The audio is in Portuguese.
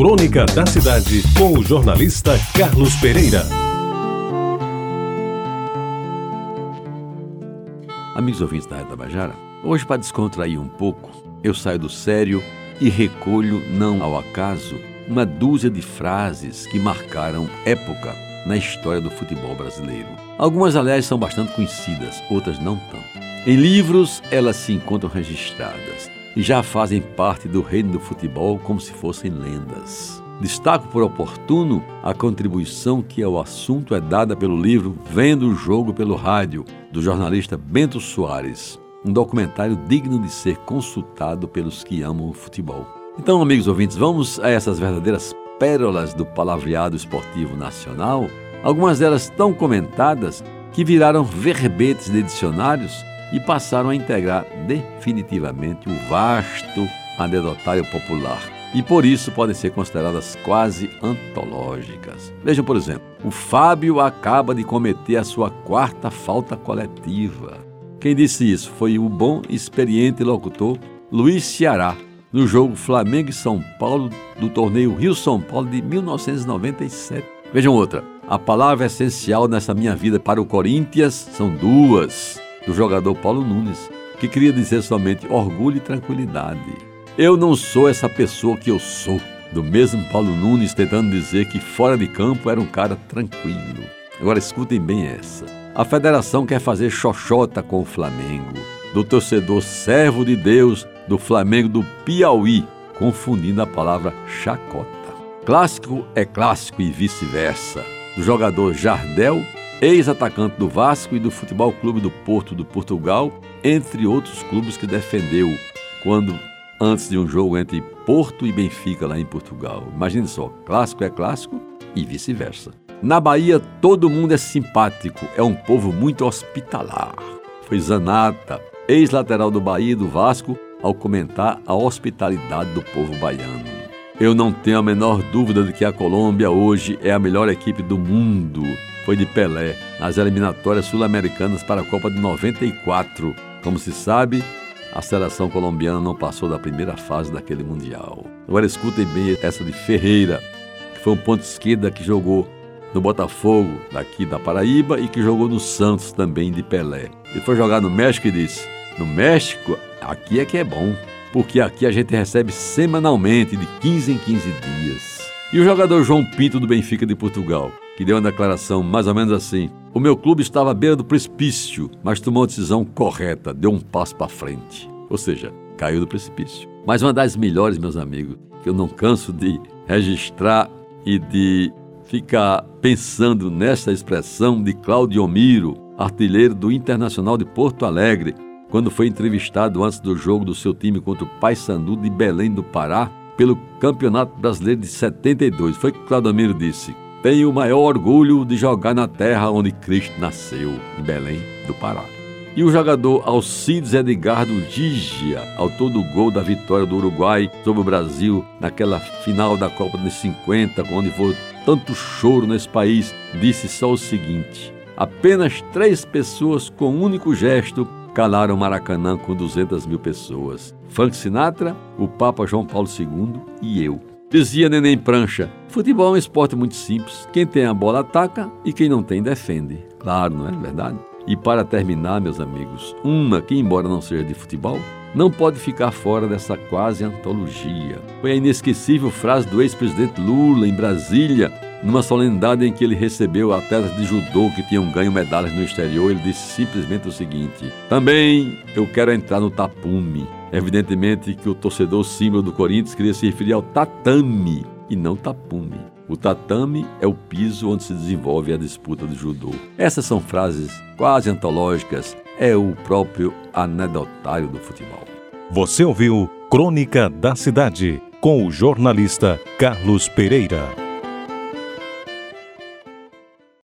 Crônica da Cidade, com o jornalista Carlos Pereira. Amigos ouvintes da Reta Bajara, hoje para descontrair um pouco, eu saio do sério e recolho, não ao acaso, uma dúzia de frases que marcaram época na história do futebol brasileiro. Algumas, aliás, são bastante conhecidas, outras não tanto. Em livros, elas se encontram registradas e já fazem parte do reino do futebol como se fossem lendas. Destaco por oportuno a contribuição que ao assunto é dada pelo livro Vendo o Jogo pelo Rádio, do jornalista Bento Soares, um documentário digno de ser consultado pelos que amam o futebol. Então, amigos ouvintes, vamos a essas verdadeiras pérolas do palavreado esportivo nacional, algumas delas tão comentadas que viraram verbetes de dicionários e passaram a integrar definitivamente o vasto anedotário popular. E por isso podem ser consideradas quase antológicas. Vejam, por exemplo, o Fábio acaba de cometer a sua quarta falta coletiva. Quem disse isso foi o bom e experiente locutor Luiz Ceará, no jogo Flamengo e São Paulo do torneio Rio-São Paulo de 1997. Vejam outra. A palavra essencial nessa minha vida para o Corinthians são duas do jogador Paulo Nunes, que queria dizer somente orgulho e tranquilidade. Eu não sou essa pessoa que eu sou, do mesmo Paulo Nunes tentando dizer que fora de campo era um cara tranquilo. Agora escutem bem essa. A federação quer fazer xoxota com o Flamengo, do torcedor servo de Deus do Flamengo do Piauí, confundindo a palavra chacota. Clássico é clássico e vice-versa. Do jogador Jardel ex-atacante do Vasco e do Futebol Clube do Porto do Portugal, entre outros clubes que defendeu quando antes de um jogo entre Porto e Benfica lá em Portugal. Imagine só, clássico é clássico e vice-versa. Na Bahia todo mundo é simpático, é um povo muito hospitalar. Foi Zanata, ex-lateral do Bahia e do Vasco, ao comentar a hospitalidade do povo baiano. Eu não tenho a menor dúvida de que a Colômbia hoje é a melhor equipe do mundo foi de Pelé nas eliminatórias sul-americanas para a Copa de 94. Como se sabe, a seleção colombiana não passou da primeira fase daquele Mundial. Agora escutem bem essa de Ferreira, que foi um ponto esquerda que jogou no Botafogo, daqui da Paraíba, e que jogou no Santos também de Pelé. Ele foi jogar no México e disse: No México, aqui é que é bom, porque aqui a gente recebe semanalmente, de 15 em 15 dias. E o jogador João Pinto do Benfica de Portugal? Que deu uma declaração mais ou menos assim: O meu clube estava à beira do precipício, mas tomou a decisão correta, deu um passo para frente. Ou seja, caiu do precipício. Mas uma das melhores, meus amigos, que eu não canso de registrar e de ficar pensando nessa expressão de Claudio Miro, artilheiro do Internacional de Porto Alegre, quando foi entrevistado antes do jogo do seu time contra o Paysandu de Belém do Pará pelo Campeonato Brasileiro de 72. Foi que Claudio Miro disse: tenho o maior orgulho de jogar na terra onde Cristo nasceu, em Belém do Pará. E o jogador Alcides Edgardo Gigia, autor do gol da vitória do Uruguai sobre o Brasil naquela final da Copa de 50, onde foi tanto choro nesse país, disse só o seguinte: apenas três pessoas com um único gesto calaram Maracanã com 200 mil pessoas. Frank Sinatra, o Papa João Paulo II e eu. Dizia Neném Prancha: futebol é um esporte muito simples. Quem tem a bola ataca e quem não tem defende. Claro, não é verdade? E para terminar, meus amigos, uma que, embora não seja de futebol, não pode ficar fora dessa quase antologia. Foi a inesquecível frase do ex-presidente Lula em Brasília, numa solenidade em que ele recebeu atletas de judô que tinham ganho medalhas no exterior. Ele disse simplesmente o seguinte: Também eu quero entrar no tapume. Evidentemente que o torcedor símbolo do Corinthians queria se referir ao tatame e não tapume. O tatame é o piso onde se desenvolve a disputa do judô. Essas são frases quase antológicas, é o próprio anedotário do futebol. Você ouviu Crônica da Cidade com o jornalista Carlos Pereira.